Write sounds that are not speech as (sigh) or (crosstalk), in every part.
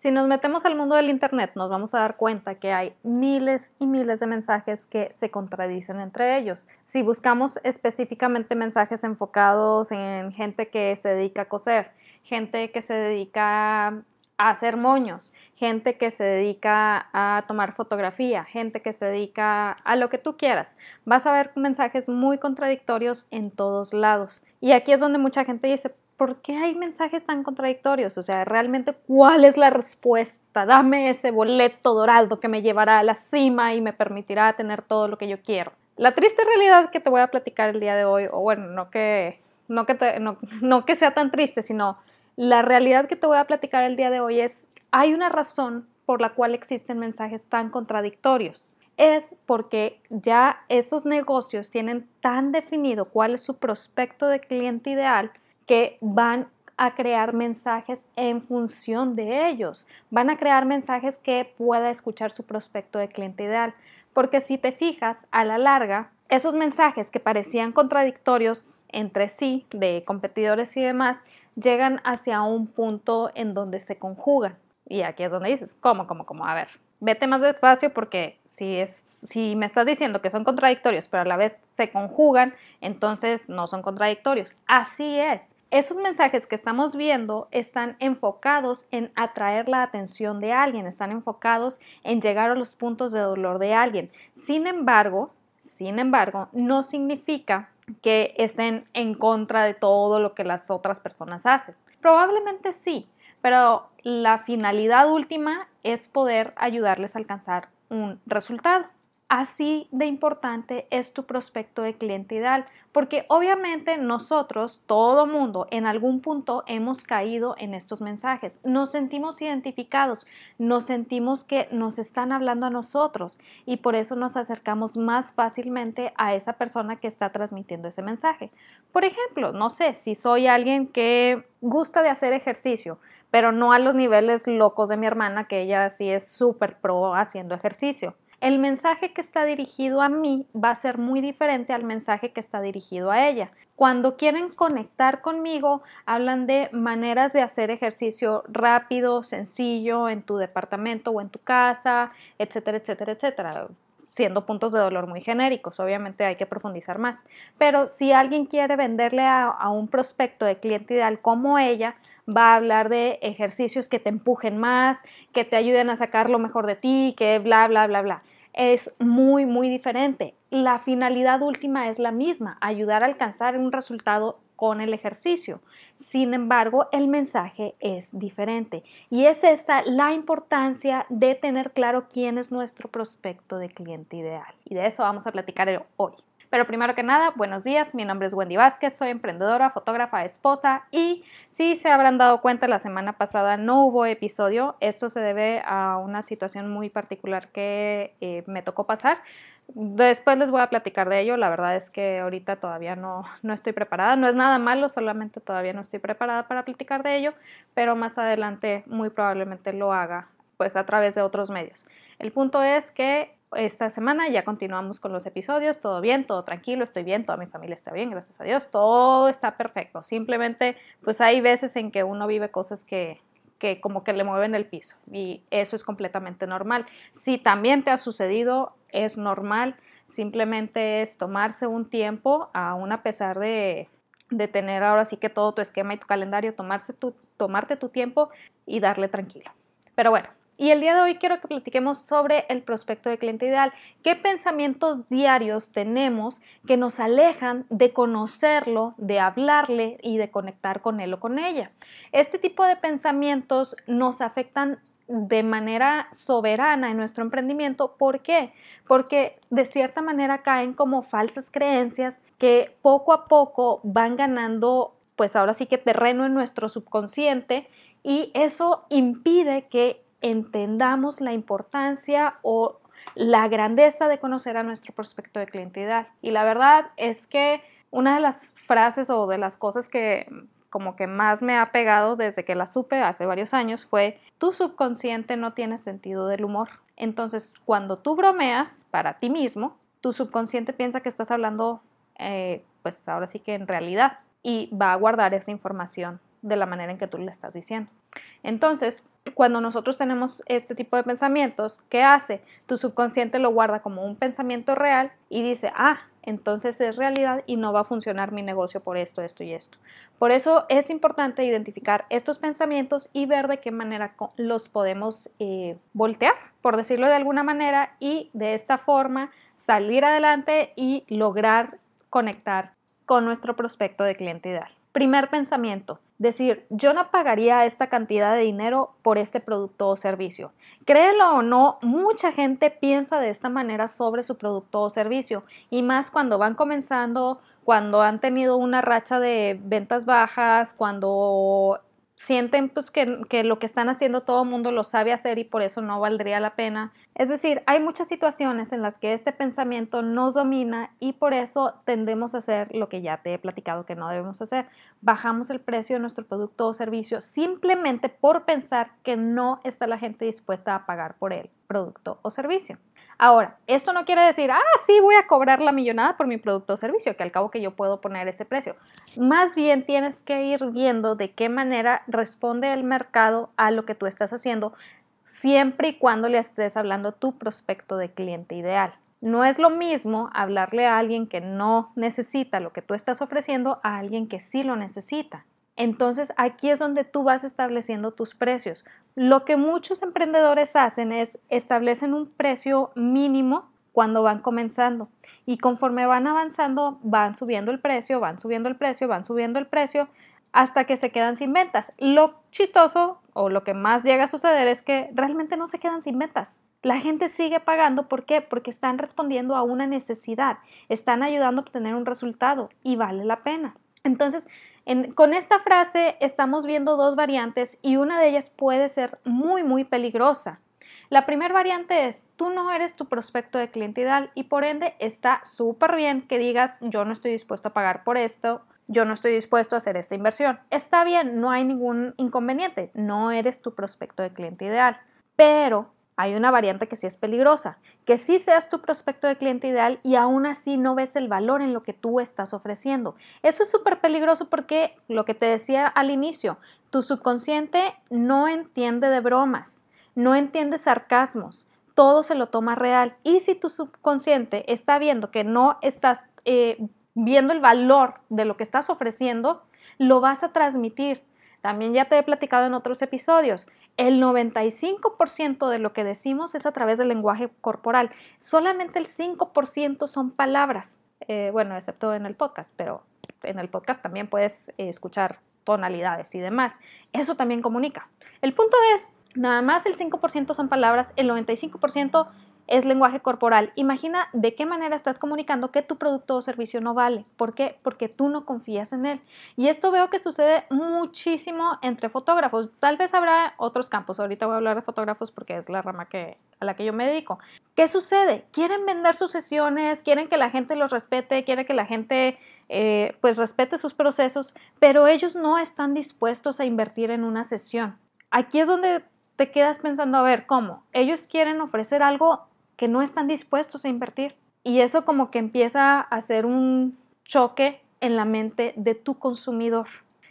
Si nos metemos al mundo del Internet, nos vamos a dar cuenta que hay miles y miles de mensajes que se contradicen entre ellos. Si buscamos específicamente mensajes enfocados en gente que se dedica a coser, gente que se dedica a hacer moños, gente que se dedica a tomar fotografía, gente que se dedica a lo que tú quieras. Vas a ver mensajes muy contradictorios en todos lados. Y aquí es donde mucha gente dice, ¿por qué hay mensajes tan contradictorios? O sea, realmente, ¿cuál es la respuesta? Dame ese boleto dorado que me llevará a la cima y me permitirá tener todo lo que yo quiero. La triste realidad que te voy a platicar el día de hoy, o bueno, no que, no que, no que sea tan triste, sino la realidad que te voy a platicar el día de hoy es, hay una razón por la cual existen mensajes tan contradictorios es porque ya esos negocios tienen tan definido cuál es su prospecto de cliente ideal que van a crear mensajes en función de ellos. Van a crear mensajes que pueda escuchar su prospecto de cliente ideal. Porque si te fijas, a la larga, esos mensajes que parecían contradictorios entre sí, de competidores y demás, llegan hacia un punto en donde se conjugan. Y aquí es donde dices, ¿cómo, cómo, cómo? A ver, vete más despacio porque si, es, si me estás diciendo que son contradictorios, pero a la vez se conjugan, entonces no son contradictorios. Así es. Esos mensajes que estamos viendo están enfocados en atraer la atención de alguien, están enfocados en llegar a los puntos de dolor de alguien. Sin embargo, sin embargo, no significa que estén en contra de todo lo que las otras personas hacen. Probablemente sí, pero la finalidad última es poder ayudarles a alcanzar un resultado. Así de importante es tu prospecto de cliente ideal, porque obviamente nosotros, todo mundo, en algún punto hemos caído en estos mensajes. Nos sentimos identificados, nos sentimos que nos están hablando a nosotros y por eso nos acercamos más fácilmente a esa persona que está transmitiendo ese mensaje. Por ejemplo, no sé, si soy alguien que gusta de hacer ejercicio, pero no a los niveles locos de mi hermana, que ella sí es súper pro haciendo ejercicio el mensaje que está dirigido a mí va a ser muy diferente al mensaje que está dirigido a ella. Cuando quieren conectar conmigo, hablan de maneras de hacer ejercicio rápido, sencillo, en tu departamento o en tu casa, etcétera, etcétera, etcétera siendo puntos de dolor muy genéricos, obviamente hay que profundizar más. Pero si alguien quiere venderle a, a, un prospecto de cliente ideal como ella, va a hablar de ejercicios que te empujen más, que te ayuden a sacar lo mejor de ti, que bla, bla, bla, bla es muy, muy diferente. La finalidad última es la misma, ayudar a alcanzar un resultado con el ejercicio. Sin embargo, el mensaje es diferente y es esta la importancia de tener claro quién es nuestro prospecto de cliente ideal. Y de eso vamos a platicar hoy. Pero primero que nada, buenos días, mi nombre es Wendy Vázquez, soy emprendedora, fotógrafa, esposa y si se habrán dado cuenta, la semana pasada no hubo episodio. Esto se debe a una situación muy particular que eh, me tocó pasar. Después les voy a platicar de ello. La verdad es que ahorita todavía no, no estoy preparada. No es nada malo, solamente todavía no estoy preparada para platicar de ello, pero más adelante muy probablemente lo haga pues a través de otros medios. El punto es que esta semana ya continuamos con los episodios, todo bien, todo tranquilo, estoy bien, toda mi familia está bien, gracias a Dios, todo está perfecto. Simplemente, pues hay veces en que uno vive cosas que, que como que le mueven el piso y eso es completamente normal. Si también te ha sucedido, es normal, simplemente es tomarse un tiempo, aún a pesar de, de tener ahora sí que todo tu esquema y tu calendario, tomarse tu, tomarte tu tiempo y darle tranquilo. Pero bueno, y el día de hoy quiero que platiquemos sobre el prospecto de cliente ideal. ¿Qué pensamientos diarios tenemos que nos alejan de conocerlo, de hablarle y de conectar con él o con ella? Este tipo de pensamientos nos afectan de manera soberana en nuestro emprendimiento. ¿Por qué? Porque de cierta manera caen como falsas creencias que poco a poco van ganando, pues ahora sí que terreno en nuestro subconsciente y eso impide que entendamos la importancia o la grandeza de conocer a nuestro prospecto de cliente. Y la verdad es que una de las frases o de las cosas que como que más me ha pegado desde que la supe hace varios años fue, tu subconsciente no tiene sentido del humor. Entonces, cuando tú bromeas para ti mismo, tu subconsciente piensa que estás hablando, eh, pues ahora sí que en realidad, y va a guardar esa información de la manera en que tú le estás diciendo. Entonces, cuando nosotros tenemos este tipo de pensamientos, ¿qué hace? Tu subconsciente lo guarda como un pensamiento real y dice, ah, entonces es realidad y no va a funcionar mi negocio por esto, esto y esto. Por eso es importante identificar estos pensamientos y ver de qué manera los podemos eh, voltear, por decirlo de alguna manera, y de esta forma salir adelante y lograr conectar con nuestro prospecto de cliente ideal. Primer pensamiento, decir, yo no pagaría esta cantidad de dinero por este producto o servicio. Créelo o no, mucha gente piensa de esta manera sobre su producto o servicio y más cuando van comenzando, cuando han tenido una racha de ventas bajas, cuando sienten pues que, lo que están haciendo todo el mundo lo sabe hacer y por eso no valdría la pena. Es decir, hay muchas situaciones en las que este pensamiento nos domina y por eso tendemos a hacer lo que ya te he platicado que no debemos hacer. Bajamos el precio de nuestro producto o servicio simplemente por pensar que no está la gente dispuesta a pagar por el producto o servicio. Ahora, esto no quiere decir, ah, sí, voy a cobrar la millonada por mi producto o servicio, que al cabo que yo puedo poner ese precio. Más bien tienes que ir viendo de qué manera responde el mercado a lo que tú estás haciendo, siempre y cuando le estés hablando tu prospecto de cliente ideal. No es lo mismo hablarle a alguien que no necesita lo que tú estás ofreciendo a alguien que sí lo necesita. Entonces aquí es donde tú vas estableciendo tus precios. Lo que muchos emprendedores hacen es establecen un precio mínimo cuando van comenzando y conforme van avanzando van subiendo el precio, van subiendo el precio, van subiendo el precio hasta que se quedan sin ventas. Lo chistoso o lo que más llega a suceder es que realmente no se quedan sin ventas. La gente sigue pagando, ¿por qué? Porque están respondiendo a una necesidad, están ayudando a obtener un resultado y vale la pena. Entonces, con esta frase estamos viendo dos variantes y una de ellas puede ser muy, muy peligrosa. La primera variante es, tú no eres tu prospecto de cliente ideal y por ende está súper bien que digas, yo no estoy dispuesto a pagar por esto, yo no estoy dispuesto a hacer esta inversión. Está bien, no hay ningún inconveniente, no eres tu prospecto de cliente ideal. Pero hay una variante que sí es peligrosa, que sí seas tu prospecto de cliente ideal y aún así no ves el valor en lo que tú estás ofreciendo. Eso es súper peligroso porque lo que te decía al inicio, tu subconsciente no entiende de bromas, no entiende sarcasmos, todo se lo toma real. Y si tu subconsciente está viendo que no estás eh, viendo el valor de lo que estás ofreciendo, lo vas a transmitir. También ya te he platicado en otros episodios el 95% de lo que decimos es a través del lenguaje corporal. Solamente el 5% son palabras. Eh, bueno, excepto en el podcast, pero en el podcast también puedes eh, escuchar tonalidades y demás. Eso también comunica. El punto es, nada más el 5% son palabras, el 95% es lenguaje corporal. Imagina de qué manera estás comunicando que tu producto o servicio no vale. ¿Por qué? Porque tú no confías en él. Y esto veo que sucede muchísimo entre fotógrafos. Tal vez habrá otros campos. Ahorita voy a hablar de fotógrafos porque es la rama que, a la que yo me dedico. ¿Qué sucede? Quieren vender sus sesiones, quieren que la gente los respete, quieren que la gente eh, pues respete sus procesos, pero ellos no están dispuestos a invertir en una sesión. Aquí es donde te quedas pensando, a ver, ¿cómo? Ellos quieren ofrecer algo que no están dispuestos a invertir. Y eso como que empieza a hacer un choque en la mente de tu consumidor.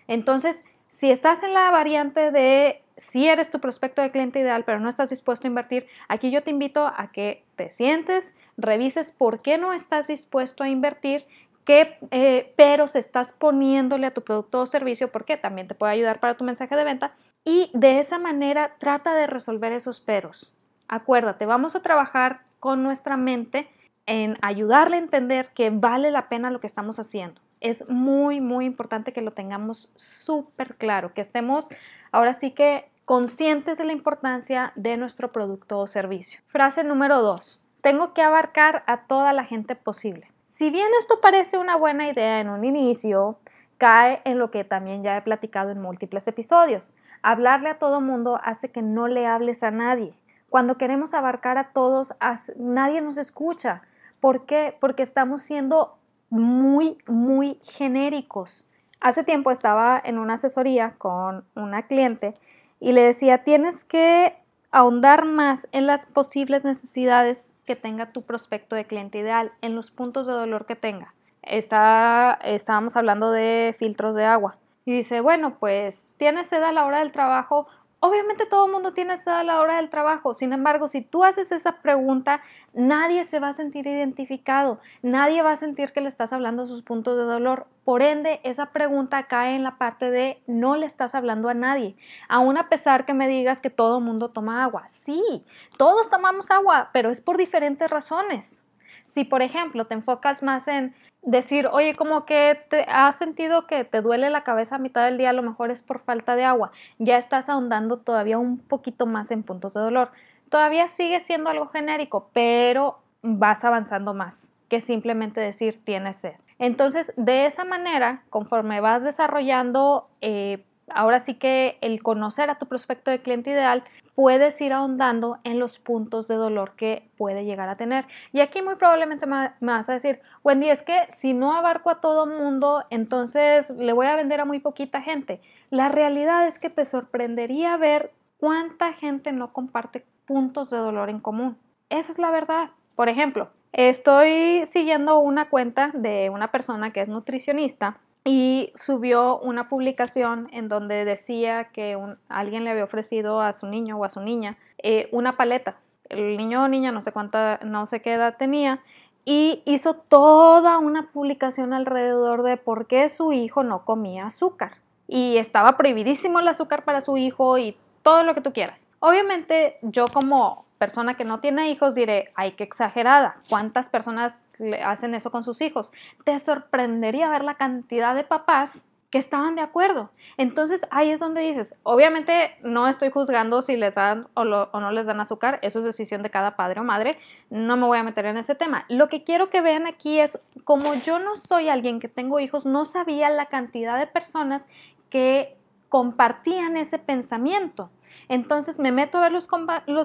Entonces, si estás en la variante de si eres tu prospecto de cliente ideal, pero no estás dispuesto a invertir, aquí yo te invito a que te sientes, revises por qué no estás dispuesto a invertir, qué eh, peros estás poniéndole a tu producto o servicio, porque también te puede ayudar para tu mensaje de venta, y de esa manera trata de resolver esos peros. Acuérdate, vamos a trabajar con nuestra mente en ayudarle a entender que vale la pena lo que estamos haciendo. Es muy, muy importante que lo tengamos súper claro, que estemos ahora sí que conscientes de la importancia de nuestro producto o servicio. Frase número dos, tengo que abarcar a toda la gente posible. Si bien esto parece una buena idea en un inicio, cae en lo que también ya he platicado en múltiples episodios. Hablarle a todo mundo hace que no le hables a nadie. Cuando queremos abarcar a todos, nadie nos escucha. ¿Por qué? Porque estamos siendo muy, muy genéricos. Hace tiempo estaba en una asesoría con una cliente y le decía, tienes que ahondar más en las posibles necesidades que tenga tu prospecto de cliente ideal, en los puntos de dolor que tenga. Está, estábamos hablando de filtros de agua. Y dice, bueno, pues tienes sed a la hora del trabajo, Obviamente todo el mundo tiene esta a la hora del trabajo, sin embargo, si tú haces esa pregunta, nadie se va a sentir identificado, nadie va a sentir que le estás hablando sus puntos de dolor. Por ende, esa pregunta cae en la parte de no le estás hablando a nadie, aún a pesar que me digas que todo el mundo toma agua. Sí, todos tomamos agua, pero es por diferentes razones. Si, por ejemplo, te enfocas más en decir, oye, como que te has sentido que te duele la cabeza a mitad del día, a lo mejor es por falta de agua, ya estás ahondando todavía un poquito más en puntos de dolor. Todavía sigue siendo algo genérico, pero vas avanzando más que simplemente decir tienes sed. Entonces, de esa manera, conforme vas desarrollando eh, ahora sí que el conocer a tu prospecto de cliente ideal, puedes ir ahondando en los puntos de dolor que puede llegar a tener. Y aquí muy probablemente me vas a decir, Wendy, es que si no abarco a todo mundo, entonces le voy a vender a muy poquita gente. La realidad es que te sorprendería ver cuánta gente no comparte puntos de dolor en común. Esa es la verdad. Por ejemplo, estoy siguiendo una cuenta de una persona que es nutricionista y subió una publicación en donde decía que alguien le había ofrecido a su niño o a su niña eh, una paleta. El niño o niña no sé cuánta, no sé qué edad tenía y hizo toda una publicación alrededor de por qué su hijo no comía azúcar. Y estaba prohibidísimo el azúcar para su hijo y todo lo que tú quieras. Obviamente yo como persona que no tiene hijos diré, ay, qué exagerada, ¿cuántas personas hacen eso con sus hijos? Te sorprendería ver la cantidad de papás que estaban de acuerdo. Entonces ahí es donde dices, obviamente no estoy juzgando si les dan o, o, no les dan azúcar, eso es decisión de cada padre o madre, no me voy a meter en ese tema. Lo que quiero que vean aquí es, como yo no soy alguien que tengo hijos, no sabía la cantidad de personas que compartían ese pensamiento. Entonces me meto a ver los,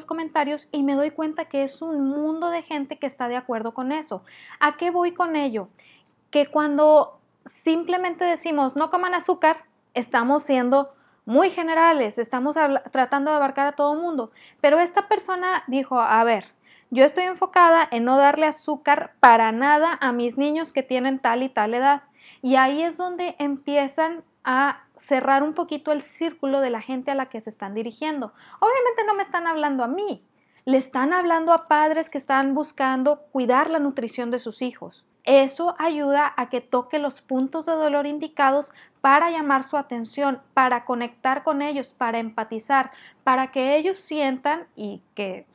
comentarios y me doy cuenta que es un mundo de gente que está de acuerdo con eso. ¿A qué voy con ello? Que cuando simplemente decimos no coman azúcar, estamos siendo muy generales, estamos tratando de abarcar a todo el mundo. Pero esta persona dijo, a ver, yo estoy enfocada en no darle azúcar para nada a mis niños que tienen tal y tal edad. Y ahí es donde empiezan a cerrar un poquito el círculo de la gente a la que se están dirigiendo. Obviamente no me están hablando a mí, le están hablando a padres que están buscando cuidar la nutrición de sus hijos. Eso ayuda a que toque los puntos de dolor indicados para llamar su atención, para conectar con ellos, para empatizar, para que ellos sientan y que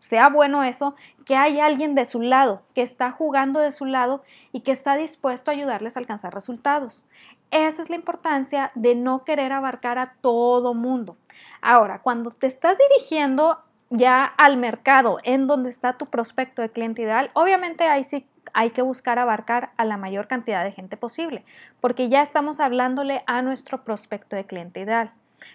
sea bueno eso, que hay alguien de su lado, que está jugando de su lado y que está dispuesto a ayudarles a alcanzar resultados. Esa es la importancia de no querer abarcar a todo mundo. Ahora, cuando te estás dirigiendo ya al mercado en donde está tu prospecto de cliente ideal, obviamente ahí sí hay que buscar abarcar a la mayor cantidad de gente posible, porque ya estamos hablándole a nuestro prospecto de cliente ideal.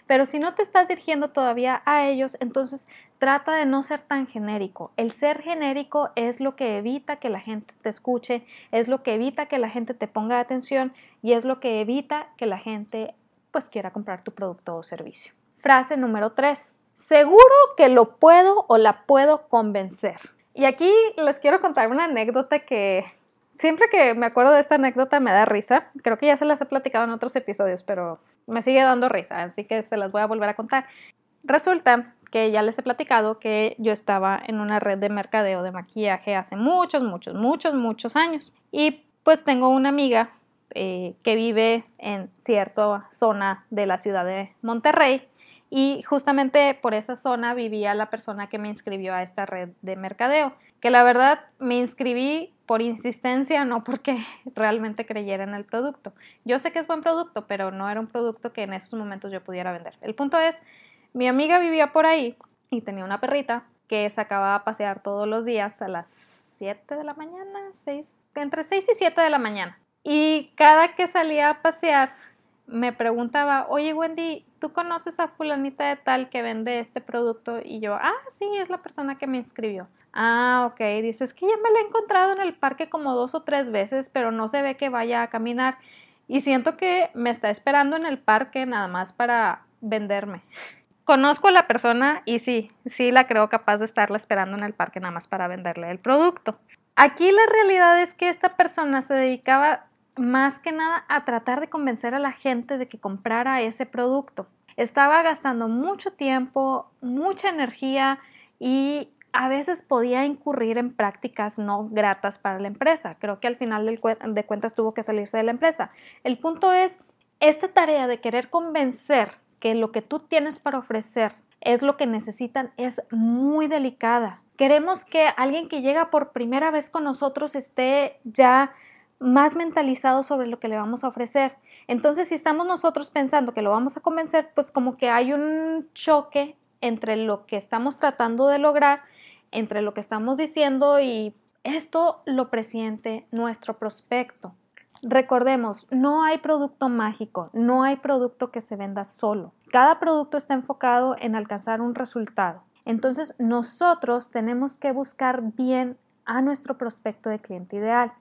Pero si no te estás dirigiendo todavía a ellos, entonces trata de no ser tan genérico. El ser genérico es lo que evita que la gente te escuche, es lo que evita que la gente te ponga atención y es lo que evita que la gente pues quiera comprar tu producto o servicio. Frase número 3. Seguro que lo puedo o la puedo convencer. Y aquí les quiero contar una anécdota que siempre que me acuerdo de esta anécdota me da risa. Creo que ya se las he platicado en otros episodios, pero me sigue dando risa, así que se las voy a volver a contar. Resulta que ya les he platicado que yo estaba en una red de mercadeo de maquillaje hace muchos, muchos, muchos, muchos años. Y pues tengo una amiga eh, que vive en cierta zona de la ciudad de Monterrey y justamente por esa zona vivía la persona que me inscribió a esta red de mercadeo, que la verdad me inscribí por insistencia, no porque (laughs) realmente creyera en el producto. Yo sé que es buen producto, pero no era un producto que en esos momentos yo pudiera vender. El punto es, mi amiga vivía por ahí y tenía una perrita que sacaba a pasear todos los días a las 7 de la mañana, 6, entre 6 y 7 de la mañana. Y cada que salía a pasear, me preguntaba, oye Wendy, ¿tú conoces a fulanita de tal que vende este producto? Y yo, ah, sí, es la persona que me inscribió. Ah, ok, dices que ya me la he encontrado en el parque como dos o tres veces, pero no se ve que vaya a caminar. Y siento que me está esperando en el parque nada más para venderme. Conozco a la persona y sí, sí la creo capaz de estarla esperando en el parque nada más para venderle el producto. Aquí la realidad es que esta persona se dedicaba más que nada a tratar de convencer a la gente de que comprara ese producto. Estaba gastando mucho tiempo, mucha energía y a veces podía incurrir en prácticas no gratas para la empresa. Creo que al final de cuentas tuvo que salirse de la empresa. El punto es, esta tarea de querer convencer que lo que tú tienes para ofrecer es lo que necesitan es muy delicada. Queremos que alguien que llega por primera vez con nosotros esté ya más mentalizado sobre lo que le vamos a ofrecer. Entonces, si estamos nosotros pensando que lo vamos a convencer, pues como que hay un choque entre lo que estamos tratando de lograr, entre lo que estamos diciendo y esto lo presiente nuestro prospecto. Recordemos, no hay producto mágico, no hay producto que se venda solo. Cada producto está enfocado en alcanzar un resultado. Entonces, nosotros tenemos que buscar bien a nuestro prospecto de cliente ideal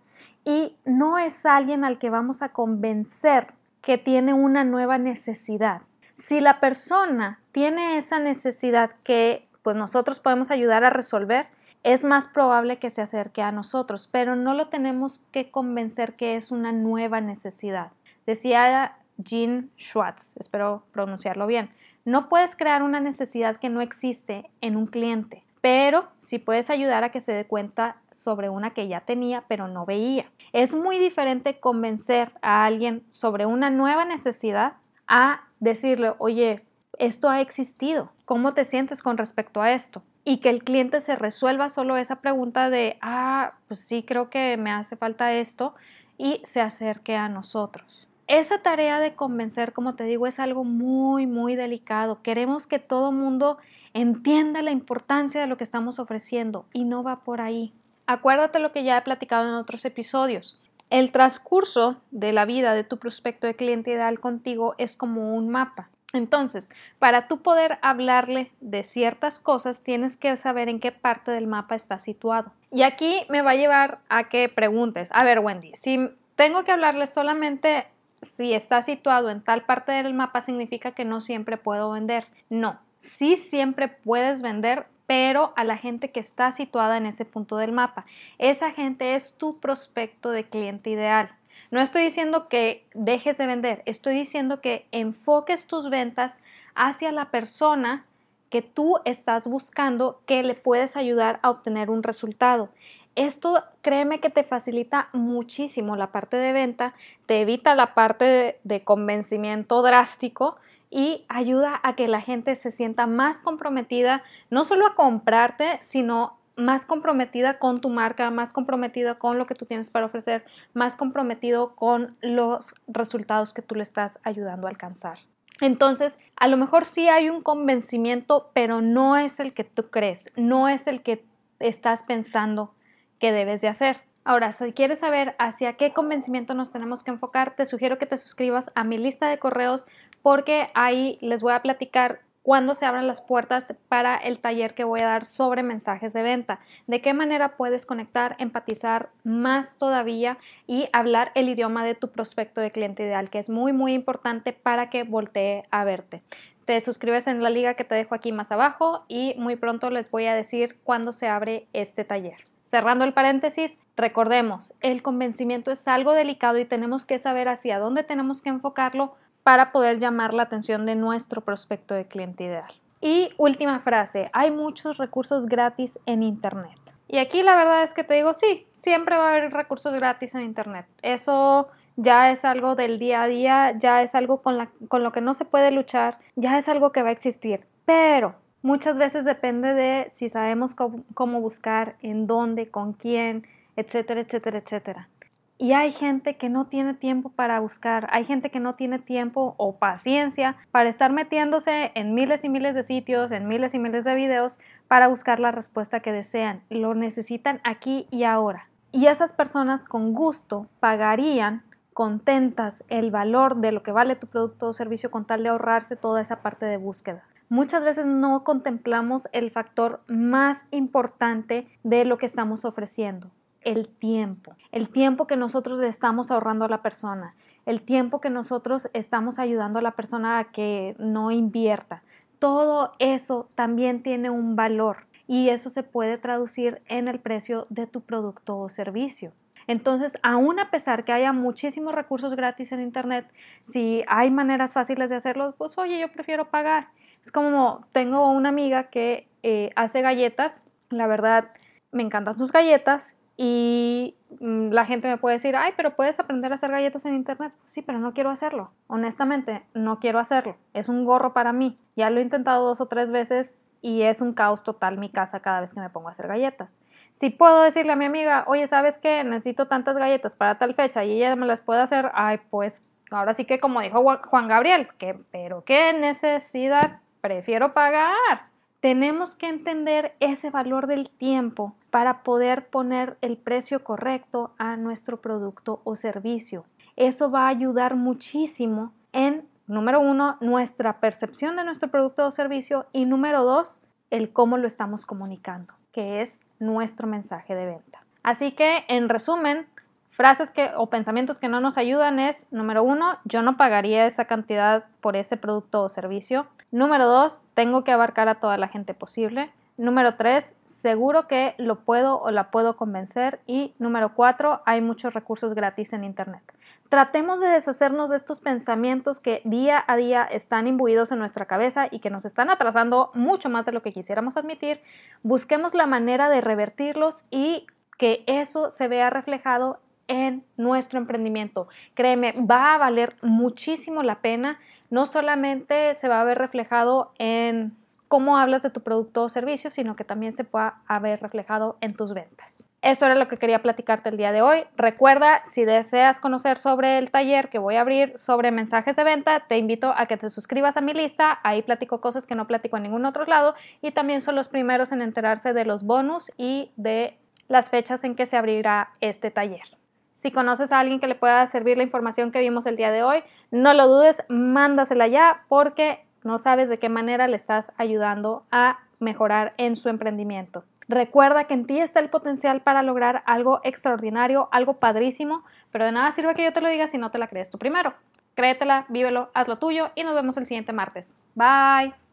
y no es alguien al que vamos a convencer que tiene una nueva necesidad. Si la persona tiene esa necesidad que pues nosotros podemos ayudar a resolver, es más probable que se acerque a nosotros, pero no lo tenemos que convencer que es una nueva necesidad. Decía Jean Schwartz, espero pronunciarlo bien, no puedes crear una necesidad que no existe en un cliente pero sí puedes ayudar a que se dé cuenta sobre una que ya tenía pero no veía. Es muy diferente convencer a alguien sobre una nueva necesidad a decirle, oye, esto ha existido, ¿cómo te sientes con respecto a esto? Y que el cliente se resuelva solo esa pregunta de, ah, pues sí, creo que me hace falta esto y se acerque a nosotros. Esa tarea de convencer, como te digo, es algo muy, muy delicado. Queremos que todo mundo entienda la importancia de lo que estamos ofreciendo y no va por ahí. Acuérdate lo que ya he platicado en otros episodios. El transcurso de la vida de tu prospecto de cliente ideal contigo es como un mapa. Entonces, para tú poder hablarle de ciertas cosas, tienes que saber en qué parte del mapa está situado. Y aquí me va a llevar a que preguntes, a ver Wendy, si tengo que hablarle solamente si está situado en tal parte del mapa, significa que no siempre puedo vender. No, sí siempre puedes vender, pero a la gente que está situada en ese punto del mapa. Esa gente es tu prospecto de cliente ideal. No estoy diciendo que dejes de vender, estoy diciendo que enfoques tus ventas hacia la persona que tú estás buscando que le puedes ayudar a obtener un resultado. Esto créeme que te facilita muchísimo la parte de venta, te evita la parte de, convencimiento drástico y ayuda a que la gente se sienta más comprometida, no solo a comprarte, sino más comprometida con tu marca, más comprometida con lo que tú tienes para ofrecer, más comprometido con los resultados que tú le estás ayudando a alcanzar. Entonces, a lo mejor sí hay un convencimiento, pero no es el que tú crees, no es el que estás pensando que debes de hacer. Ahora, si quieres saber hacia qué convencimiento nos tenemos que enfocar, te sugiero que te suscribas a mi lista de correos porque ahí les voy a platicar cuándo se abran las puertas para el taller que voy a dar sobre mensajes de venta. De qué manera puedes conectar, empatizar más todavía y hablar el idioma de tu prospecto de cliente ideal, que es muy, muy importante para que voltee a verte. Te suscribes en la liga que te dejo aquí más abajo y muy pronto les voy a decir cuándo se abre este taller. Cerrando el paréntesis, recordemos, el convencimiento es algo delicado y tenemos que saber hacia dónde tenemos que enfocarlo para poder llamar la atención de nuestro prospecto de cliente ideal. Y última frase, hay muchos recursos gratis en Internet. Y aquí la verdad es que te digo, sí, siempre va a haber recursos gratis en Internet. Eso ya es algo del día a día, ya es algo con, con lo que no se puede luchar, ya es algo que va a existir. Pero Muchas veces depende de si sabemos cómo, buscar, en dónde, con quién, etcétera, etcétera, etcétera. Y hay gente que no tiene tiempo para buscar, hay gente que no tiene tiempo o paciencia para estar metiéndose en miles y miles de sitios, en miles y miles de videos para buscar la respuesta que desean. Lo necesitan aquí y ahora. Y esas personas con gusto pagarían contentas el valor de lo que vale tu producto o servicio con tal de ahorrarse toda esa parte de búsqueda muchas veces no contemplamos el factor más importante de lo que estamos ofreciendo, el tiempo, el tiempo que nosotros le estamos ahorrando a la persona, el tiempo que nosotros estamos ayudando a la persona a que no invierta. Todo eso también tiene un valor y eso se puede traducir en el precio de tu producto o servicio. Entonces, aún a pesar que haya muchísimos recursos gratis en Internet, si hay maneras fáciles de hacerlo, pues oye, yo prefiero pagar. Es como tengo una amiga que eh, hace galletas, la verdad me encantan sus galletas y mm, la gente me puede decir, ay, pero puedes aprender a hacer galletas en internet. Sí, pero no quiero hacerlo. Honestamente, no quiero hacerlo. Es un gorro para mí. Ya lo he intentado dos o tres veces y es un caos total mi casa cada vez que me pongo a hacer galletas. Si puedo decirle a mi amiga, oye, ¿sabes qué? Necesito tantas galletas para tal fecha y ella me las puede hacer, ay, pues ahora sí que como dijo Juan Gabriel, que, pero qué necesidad, prefiero pagar. Tenemos que entender ese valor del tiempo para poder poner el precio correcto a nuestro producto o servicio. Eso va a ayudar muchísimo en, número uno, nuestra percepción de nuestro producto o servicio y número dos, el cómo lo estamos comunicando, que es nuestro mensaje de venta. Así que, en resumen, frases que, o pensamientos que no nos ayudan es, número uno, yo no pagaría esa cantidad por ese producto o servicio. Número dos, tengo que abarcar a toda la gente posible. Número tres, seguro que lo puedo o la puedo convencer. Y número cuatro, hay muchos recursos gratis en Internet. Tratemos de deshacernos de estos pensamientos que día a día están imbuidos en nuestra cabeza y que nos están atrasando mucho más de lo que quisiéramos admitir. Busquemos la manera de revertirlos y que eso se vea reflejado en nuestro emprendimiento. Créeme, va a valer muchísimo la pena. No solamente se va a ver reflejado en cómo hablas de tu producto o servicio, sino que también se pueda haber reflejado en tus ventas. Esto era lo que quería platicarte el día de hoy. Recuerda, si deseas conocer sobre el taller que voy a abrir sobre mensajes de venta, te invito a que te suscribas a mi lista. Ahí platico cosas que no platico en ningún otro lado y también son los primeros en enterarse de los bonus y de las fechas en que se abrirá este taller. Si conoces a alguien que le pueda servir la información que vimos el día de hoy, no lo dudes, mándasela ya porque no sabes de qué manera le estás ayudando a mejorar en su emprendimiento. Recuerda que en ti está el potencial para lograr algo extraordinario, algo padrísimo, pero de nada sirve que yo te lo diga si no te la crees tú primero. Créetela, vívelo, haz lo tuyo y nos vemos el siguiente martes. Bye.